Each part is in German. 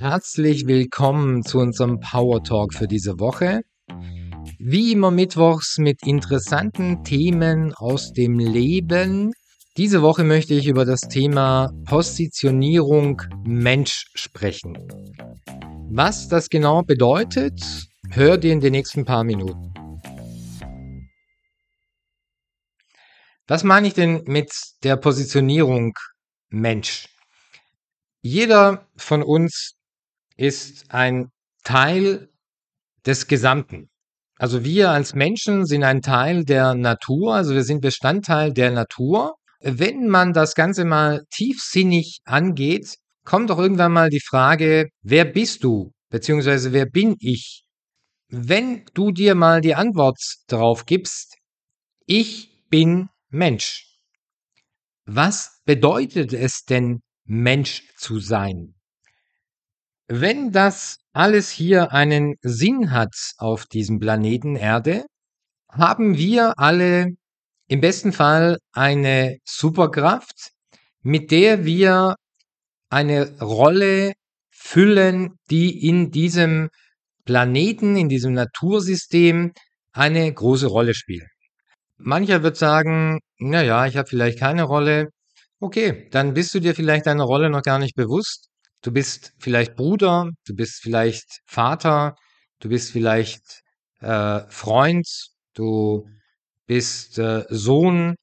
Herzlich willkommen zu unserem Power Talk für diese Woche. Wie immer mittwochs mit interessanten Themen aus dem Leben. Diese Woche möchte ich über das Thema Positionierung Mensch sprechen. Was das genau bedeutet, hört ihr in den nächsten paar Minuten. Was meine ich denn mit der Positionierung Mensch? Jeder von uns ist ein Teil des Gesamten. Also wir als Menschen sind ein Teil der Natur, also wir sind Bestandteil der Natur. Wenn man das Ganze mal tiefsinnig angeht, kommt doch irgendwann mal die Frage, wer bist du? Beziehungsweise wer bin ich? Wenn du dir mal die Antwort darauf gibst, ich bin Mensch. Was bedeutet es denn, Mensch zu sein? Wenn das alles hier einen Sinn hat auf diesem Planeten Erde, haben wir alle im besten Fall eine Superkraft, mit der wir eine Rolle füllen, die in diesem Planeten, in diesem Natursystem eine große Rolle spielt. Mancher wird sagen, na ja, ich habe vielleicht keine Rolle. Okay, dann bist du dir vielleicht deiner Rolle noch gar nicht bewusst. Du bist vielleicht Bruder, du bist vielleicht Vater, du bist vielleicht äh, Freund, du bist äh, Sohn.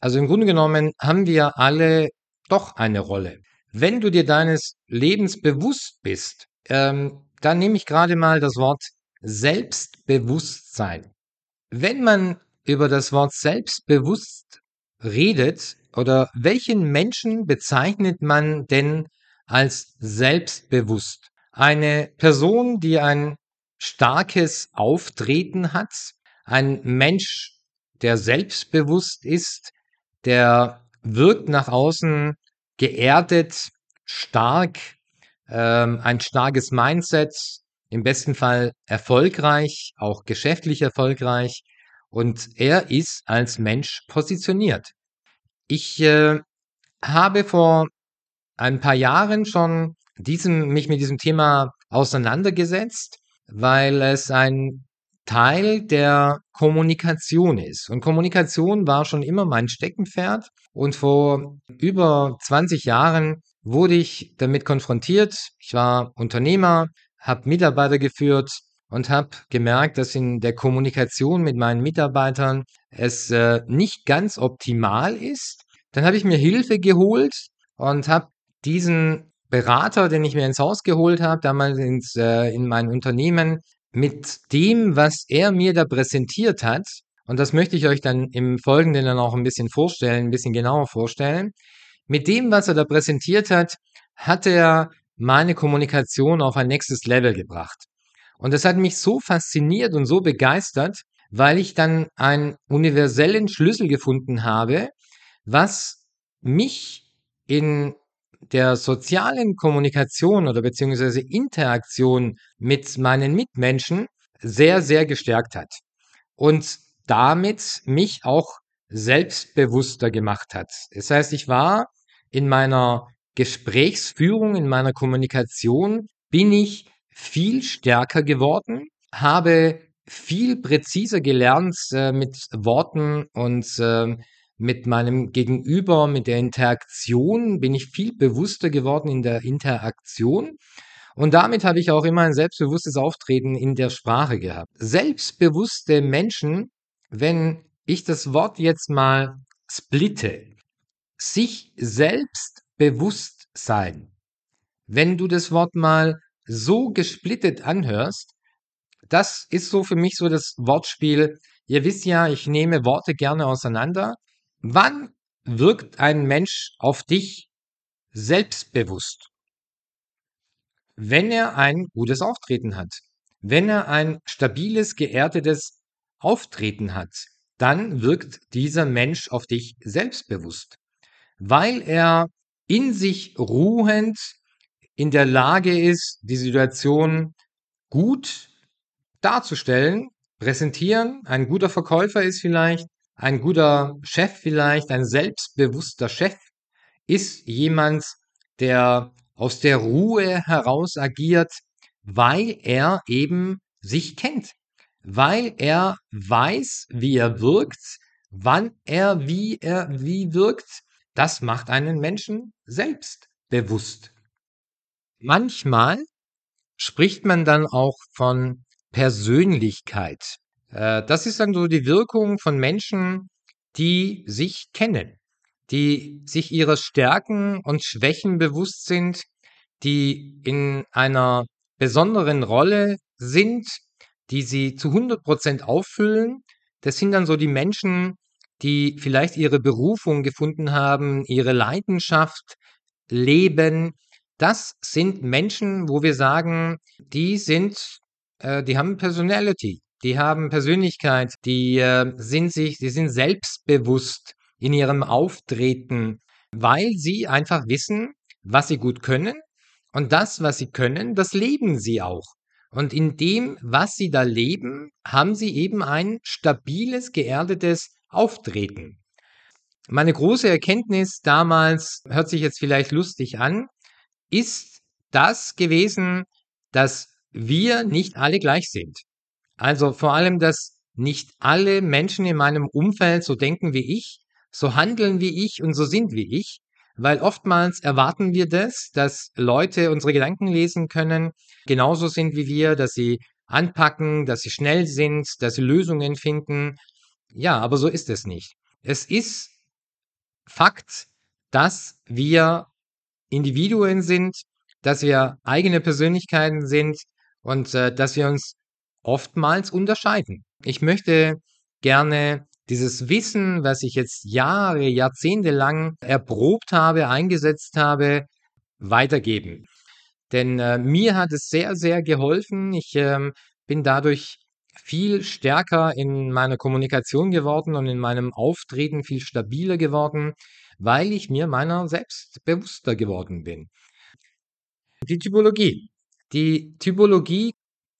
Also im Grunde genommen haben wir alle doch eine Rolle. Wenn du dir deines Lebens bewusst bist, ähm, dann nehme ich gerade mal das Wort Selbstbewusstsein. Wenn man über das Wort Selbstbewusst redet, oder welchen Menschen bezeichnet man denn als selbstbewusst. Eine Person, die ein starkes Auftreten hat, ein Mensch, der selbstbewusst ist, der wirkt nach außen geerdet, stark, ähm, ein starkes Mindset, im besten Fall erfolgreich, auch geschäftlich erfolgreich. Und er ist als Mensch positioniert. Ich äh, habe vor ein paar Jahren schon diesem, mich mit diesem Thema auseinandergesetzt, weil es ein Teil der Kommunikation ist. Und Kommunikation war schon immer mein Steckenpferd. Und vor über 20 Jahren wurde ich damit konfrontiert. Ich war Unternehmer, habe Mitarbeiter geführt und habe gemerkt, dass in der Kommunikation mit meinen Mitarbeitern es äh, nicht ganz optimal ist. Dann habe ich mir Hilfe geholt und habe diesen Berater, den ich mir ins Haus geholt habe, damals ins, äh, in mein Unternehmen, mit dem, was er mir da präsentiert hat, und das möchte ich euch dann im Folgenden dann auch ein bisschen vorstellen, ein bisschen genauer vorstellen, mit dem, was er da präsentiert hat, hat er meine Kommunikation auf ein nächstes Level gebracht. Und das hat mich so fasziniert und so begeistert, weil ich dann einen universellen Schlüssel gefunden habe, was mich in der sozialen Kommunikation oder beziehungsweise Interaktion mit meinen Mitmenschen sehr, sehr gestärkt hat und damit mich auch selbstbewusster gemacht hat. Das heißt, ich war in meiner Gesprächsführung, in meiner Kommunikation, bin ich viel stärker geworden, habe viel präziser gelernt äh, mit Worten und äh, mit meinem Gegenüber, mit der Interaktion bin ich viel bewusster geworden in der Interaktion. Und damit habe ich auch immer ein selbstbewusstes Auftreten in der Sprache gehabt. Selbstbewusste Menschen, wenn ich das Wort jetzt mal splitte, sich selbst bewusst sein. Wenn du das Wort mal so gesplittet anhörst, das ist so für mich so das Wortspiel. Ihr wisst ja, ich nehme Worte gerne auseinander Wann wirkt ein Mensch auf dich selbstbewusst? Wenn er ein gutes Auftreten hat. Wenn er ein stabiles, geerdetes Auftreten hat, dann wirkt dieser Mensch auf dich selbstbewusst, weil er in sich ruhend in der Lage ist, die Situation gut darzustellen, präsentieren. Ein guter Verkäufer ist vielleicht ein guter Chef vielleicht, ein selbstbewusster Chef ist jemand, der aus der Ruhe heraus agiert, weil er eben sich kennt, weil er weiß, wie er wirkt, wann er wie er wie wirkt. Das macht einen Menschen selbstbewusst. Manchmal spricht man dann auch von Persönlichkeit. Äh, das ist dann so die Wirkung von Menschen, die sich kennen, die sich ihrer Stärken und Schwächen bewusst sind, die in einer besonderen Rolle sind, die sie zu 100 Prozent auffüllen. Das sind dann so die Menschen, die vielleicht ihre Berufung gefunden haben, ihre Leidenschaft leben. Das sind Menschen, wo wir sagen, die sind, äh, die haben Personality, die haben Persönlichkeit, die äh, sind sich, die sind selbstbewusst in ihrem Auftreten, weil sie einfach wissen, was sie gut können und das, was sie können, das leben sie auch. Und in dem, was sie da leben, haben sie eben ein stabiles, geerdetes Auftreten. Meine große Erkenntnis damals, hört sich jetzt vielleicht lustig an, ist das gewesen, dass wir nicht alle gleich sind. Also vor allem, dass nicht alle Menschen in meinem Umfeld so denken wie ich, so handeln wie ich und so sind wie ich, weil oftmals erwarten wir das, dass Leute unsere Gedanken lesen können, genauso sind wie wir, dass sie anpacken, dass sie schnell sind, dass sie Lösungen finden. Ja, aber so ist es nicht. Es ist Fakt, dass wir Individuen sind, dass wir eigene Persönlichkeiten sind und äh, dass wir uns oftmals unterscheiden. Ich möchte gerne dieses Wissen, was ich jetzt Jahre, Jahrzehnte lang erprobt habe, eingesetzt habe, weitergeben. Denn äh, mir hat es sehr, sehr geholfen. Ich ähm, bin dadurch viel stärker in meiner Kommunikation geworden und in meinem Auftreten viel stabiler geworden, weil ich mir meiner selbst bewusster geworden bin. Die Typologie. Die Typologie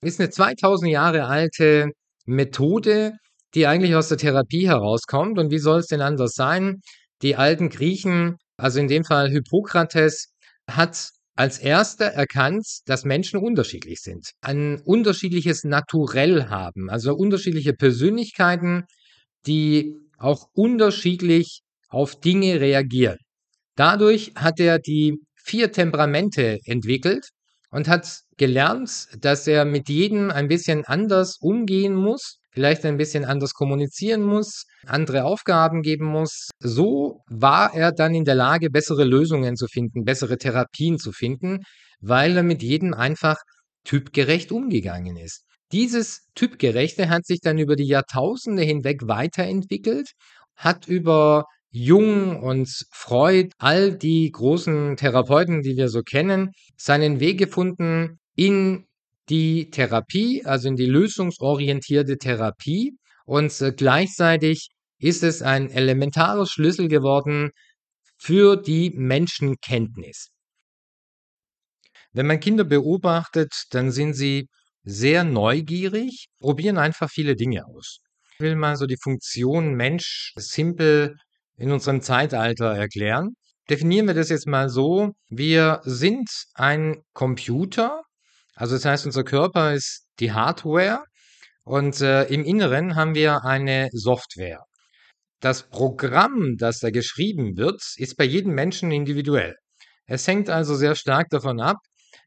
ist eine 2000 Jahre alte Methode, die eigentlich aus der Therapie herauskommt. Und wie soll es denn anders sein? Die alten Griechen, also in dem Fall Hippokrates, hat als erster erkannt, dass Menschen unterschiedlich sind, ein unterschiedliches Naturell haben, also unterschiedliche Persönlichkeiten, die auch unterschiedlich auf Dinge reagieren. Dadurch hat er die vier Temperamente entwickelt und hat gelernt, dass er mit jedem ein bisschen anders umgehen muss, vielleicht ein bisschen anders kommunizieren muss, andere Aufgaben geben muss. So war er dann in der Lage, bessere Lösungen zu finden, bessere Therapien zu finden, weil er mit jedem einfach typgerecht umgegangen ist. Dieses Typgerechte hat sich dann über die Jahrtausende hinweg weiterentwickelt, hat über Jung und Freud, all die großen Therapeuten, die wir so kennen, seinen Weg gefunden in die Therapie, also in die lösungsorientierte Therapie. Und äh, gleichzeitig ist es ein elementarer Schlüssel geworden für die Menschenkenntnis. Wenn man Kinder beobachtet, dann sind sie sehr neugierig, probieren einfach viele Dinge aus. Ich will mal so die Funktion Mensch simpel in unserem Zeitalter erklären. Definieren wir das jetzt mal so. Wir sind ein Computer, also das heißt, unser Körper ist die Hardware und äh, im Inneren haben wir eine Software. Das Programm, das da geschrieben wird, ist bei jedem Menschen individuell. Es hängt also sehr stark davon ab,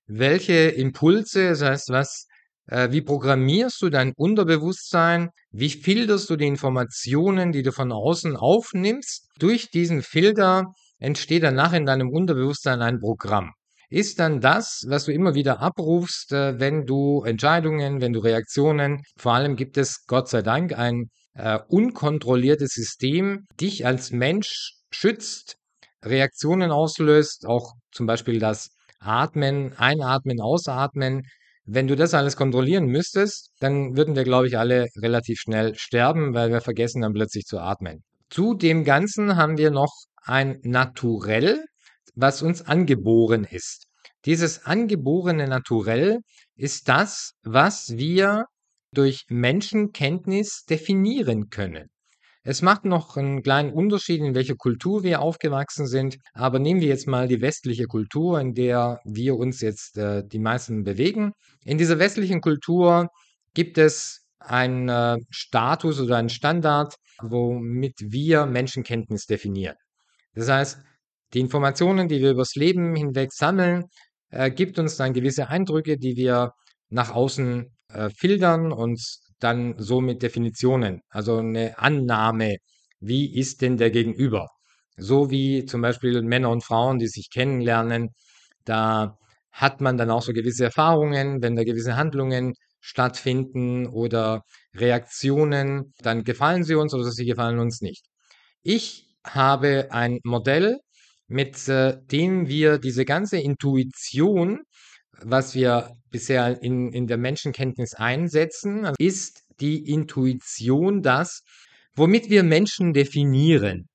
welche Impulse, das heißt, was wie programmierst du dein Unterbewusstsein? Wie filterst du die Informationen, die du von außen aufnimmst? Durch diesen Filter entsteht danach in deinem Unterbewusstsein ein Programm. Ist dann das, was du immer wieder abrufst, äh, wenn du Entscheidungen, wenn du Reaktionen, vor allem gibt es Gott sei Dank ein äh, unkontrolliertes System, dich als Mensch schützt, Reaktionen auslöst, auch zum Beispiel das Atmen, Einatmen, Ausatmen, wenn du das alles kontrollieren müsstest, dann würden wir, glaube ich, alle relativ schnell sterben, weil wir vergessen dann plötzlich zu atmen. Zu dem Ganzen haben wir noch ein Naturell, was uns angeboren ist. Dieses angeborene Naturell ist das, was wir durch Menschenkenntnis definieren können. Es macht noch einen kleinen Unterschied, in welcher Kultur wir aufgewachsen sind. Aber nehmen wir jetzt mal die westliche Kultur, in der wir uns jetzt äh, die meisten bewegen. In dieser westlichen Kultur gibt es einen äh, Status oder einen Standard, womit wir Menschenkenntnis definieren. Das heißt, die Informationen, die wir übers Leben hinweg sammeln, äh, gibt uns dann gewisse Eindrücke, die wir nach außen äh, filtern und dann so mit Definitionen, also eine Annahme, wie ist denn der Gegenüber? So wie zum Beispiel Männer und Frauen, die sich kennenlernen, da hat man dann auch so gewisse Erfahrungen, wenn da gewisse Handlungen stattfinden oder Reaktionen, dann gefallen sie uns oder sie gefallen uns nicht. Ich habe ein Modell, mit äh, dem wir diese ganze Intuition, was wir bisher in, in der Menschenkenntnis einsetzen, ist die Intuition das, womit wir Menschen definieren.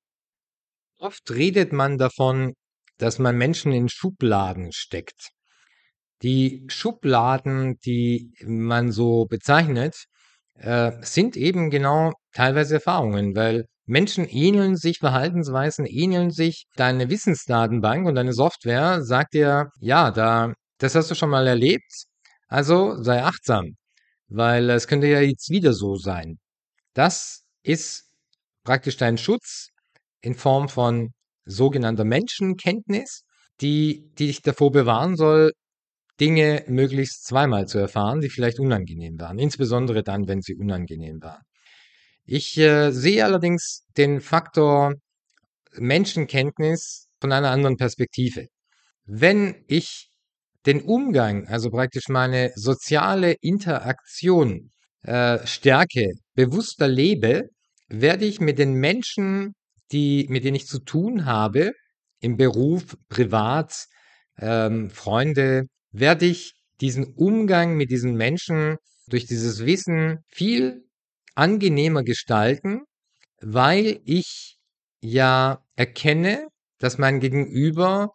Oft redet man davon, dass man Menschen in Schubladen steckt. Die Schubladen, die man so bezeichnet, äh, sind eben genau teilweise Erfahrungen, weil Menschen ähneln sich, Verhaltensweisen ähneln sich. Deine Wissensdatenbank und deine Software sagt dir, ja, da, das hast du schon mal erlebt, also sei achtsam, weil es könnte ja jetzt wieder so sein. Das ist praktisch dein Schutz in Form von sogenannter Menschenkenntnis, die, die dich davor bewahren soll, Dinge möglichst zweimal zu erfahren, die vielleicht unangenehm waren, insbesondere dann, wenn sie unangenehm waren. Ich äh, sehe allerdings den Faktor Menschenkenntnis von einer anderen Perspektive. Wenn ich den Umgang, also praktisch meine soziale Interaktion äh, stärke, bewusster lebe, werde ich mit den Menschen, die, mit denen ich zu tun habe, im Beruf, privat, ähm, Freunde, werde ich diesen Umgang mit diesen Menschen durch dieses Wissen viel angenehmer gestalten, weil ich ja erkenne, dass mein Gegenüber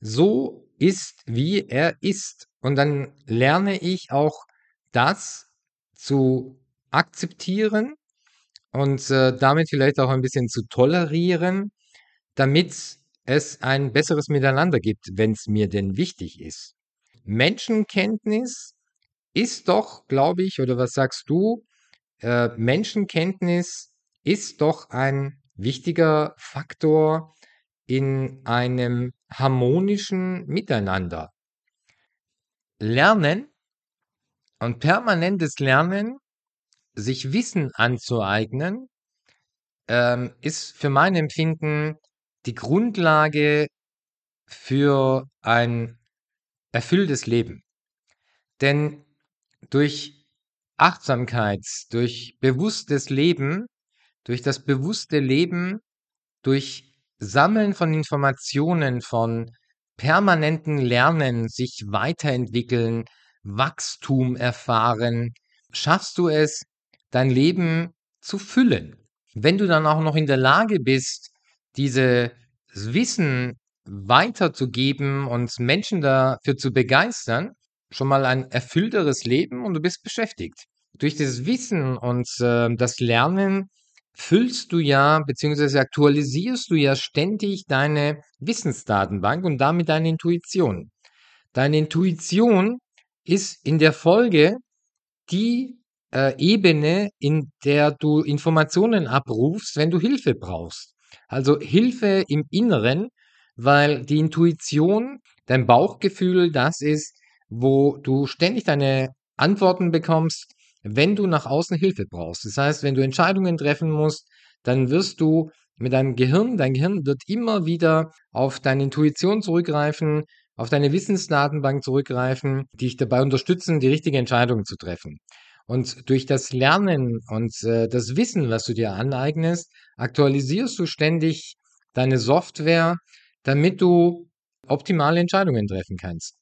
so ist, wie er ist. Und dann lerne ich auch das zu akzeptieren und äh, damit vielleicht auch ein bisschen zu tolerieren, damit es ein besseres Miteinander gibt, wenn es mir denn wichtig ist. Menschenkenntnis ist doch, glaube ich, oder was sagst du, äh, Menschenkenntnis ist doch ein wichtiger Faktor in einem harmonischen Miteinander. Lernen und permanentes Lernen, sich Wissen anzueignen, ähm, ist für mein Empfinden die Grundlage für ein erfülltes Leben. Denn durch Achtsamkeit, durch bewusstes Leben, durch das bewusste Leben, durch Sammeln von Informationen, von permanenten Lernen, sich weiterentwickeln, Wachstum erfahren, schaffst du es, dein Leben zu füllen. Wenn du dann auch noch in der Lage bist, dieses Wissen weiterzugeben und Menschen dafür zu begeistern, schon mal ein erfüllteres Leben und du bist beschäftigt. Durch das Wissen und äh, das Lernen füllst du ja beziehungsweise aktualisierst du ja ständig deine Wissensdatenbank und damit deine Intuition. Deine Intuition ist in der Folge die äh, Ebene, in der du Informationen abrufst, wenn du Hilfe brauchst. Also Hilfe im Inneren, weil die Intuition, dein Bauchgefühl, das ist, wo du ständig deine Antworten bekommst, wenn du nach außen Hilfe brauchst. Das heißt, wenn du Entscheidungen treffen musst, dann wirst du mit deinem Gehirn, dein Gehirn wird immer wieder auf deine Intuition zurückgreifen, auf deine Wissensdatenbank zurückgreifen, die dich dabei unterstützen, die richtige Entscheidung zu treffen. Und durch das Lernen und äh, das Wissen, was du dir aneignest, aktualisierst du ständig deine Software, damit du optimale Entscheidungen treffen kannst.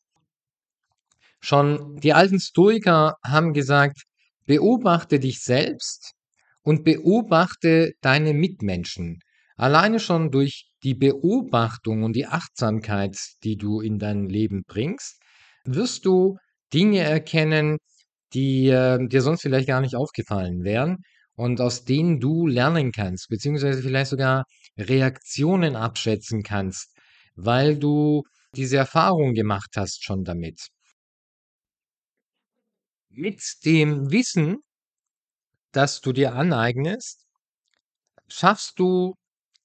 Schon die alten Stoiker haben gesagt, beobachte dich selbst und beobachte deine Mitmenschen. Alleine schon durch die Beobachtung und die Achtsamkeit, die du in dein Leben bringst, wirst du Dinge erkennen, die äh, dir sonst vielleicht gar nicht aufgefallen wären. und aus denen du lernen kannst, beziehungsweise vielleicht sogar Reaktionen abschätzen kannst, weil du diese Erfahrung gemacht hast schon damit. Mit dem Wissen, das du dir aneignest, schaffst du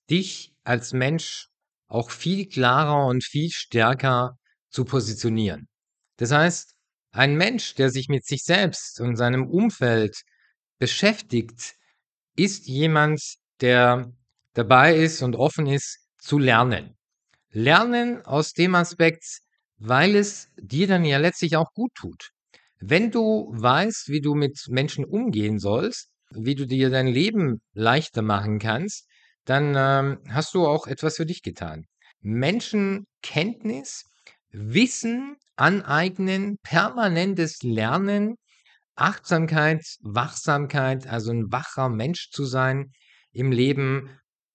dich als Mensch auch viel klarer und viel stärker zu positionieren. Das heißt, ein Mensch, der sich mit sich selbst und seinem Umfeld beschäftigt, ist jemand, der dabei ist und offen ist zu lernen. Lernen aus dem Aspekt, weil es dir dann ja letztlich auch gut tut. Wenn du weißt, wie du mit Menschen umgehen sollst, wie du dir dein Leben leichter machen kannst, dann ähm, hast du auch etwas für dich getan. Menschenkenntnis, Wissen aneignen, permanentes Lernen, Achtsamkeit, Wachsamkeit, also ein wacher Mensch zu sein im Leben,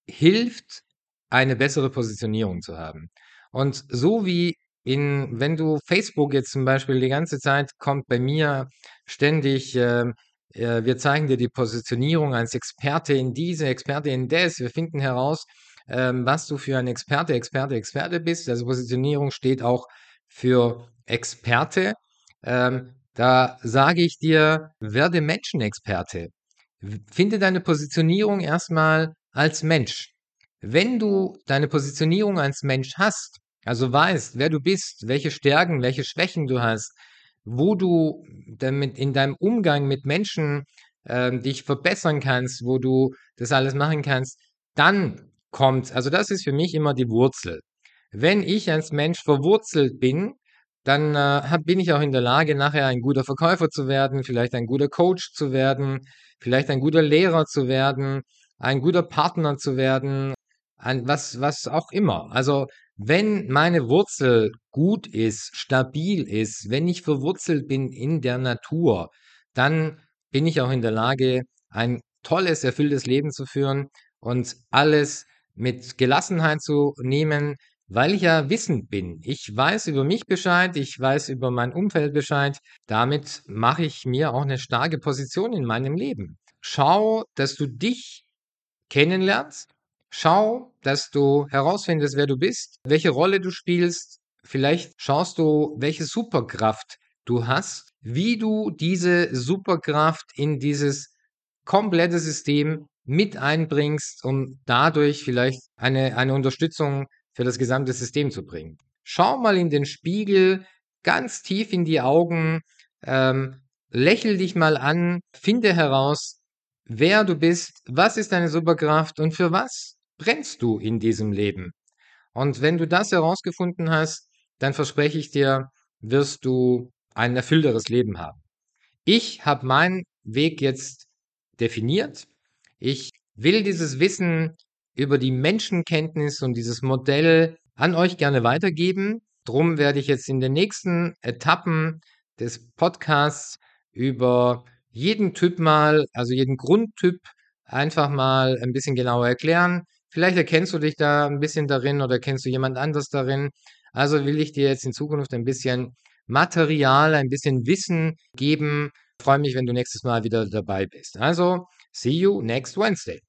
hilft, eine bessere Positionierung zu haben. Und so wie in, wenn du Facebook jetzt zum Beispiel die ganze Zeit kommt bei mir ständig, äh, äh, wir zeigen dir die Positionierung als Experte in diese, Experte in das, wir finden heraus, ähm, was du für ein Experte, Experte, Experte bist. Also Positionierung steht auch für Experte. Ähm, da sage ich dir, werde Menschenexperte. Finde deine Positionierung erstmal als Mensch. Wenn du deine Positionierung als Mensch hast, also weißt, wer du bist, welche Stärken, welche Schwächen du hast, wo du damit in deinem Umgang mit Menschen äh, dich verbessern kannst, wo du das alles machen kannst, dann kommt, also das ist für mich immer die Wurzel. Wenn ich als Mensch verwurzelt bin, dann äh, bin ich auch in der Lage, nachher ein guter Verkäufer zu werden, vielleicht ein guter Coach zu werden, vielleicht ein guter Lehrer zu werden, ein guter Partner zu werden, ein, was, was auch immer. Also wenn meine Wurzel gut ist, stabil ist, wenn ich verwurzelt bin in der Natur, dann bin ich auch in der Lage, ein tolles, erfülltes Leben zu führen und alles mit Gelassenheit zu nehmen, weil ich ja wissend bin. Ich weiß über mich Bescheid, ich weiß über mein Umfeld Bescheid. Damit mache ich mir auch eine starke Position in meinem Leben. Schau, dass du dich kennenlernst. Schau, dass du herausfindest, wer du bist, welche Rolle du spielst. Vielleicht schaust du, welche Superkraft du hast, wie du diese Superkraft in dieses komplette System mit einbringst, um dadurch vielleicht eine, eine Unterstützung für das gesamte System zu bringen. Schau mal in den Spiegel, ganz tief in die Augen, ähm, lächel dich mal an, finde heraus, wer du bist, was ist deine Superkraft und für was brennst du in diesem Leben. Und wenn du das herausgefunden hast, dann verspreche ich dir, wirst du ein erfüllteres Leben haben. Ich habe meinen Weg jetzt definiert. Ich will dieses Wissen über die Menschenkenntnis und dieses Modell an euch gerne weitergeben. Drum werde ich jetzt in den nächsten Etappen des Podcasts über jeden Typ mal, also jeden Grundtyp einfach mal ein bisschen genauer erklären. Vielleicht erkennst du dich da ein bisschen darin oder kennst du jemand anderes darin. Also will ich dir jetzt in Zukunft ein bisschen Material, ein bisschen Wissen geben. Ich freue mich, wenn du nächstes Mal wieder dabei bist. Also, see you next Wednesday.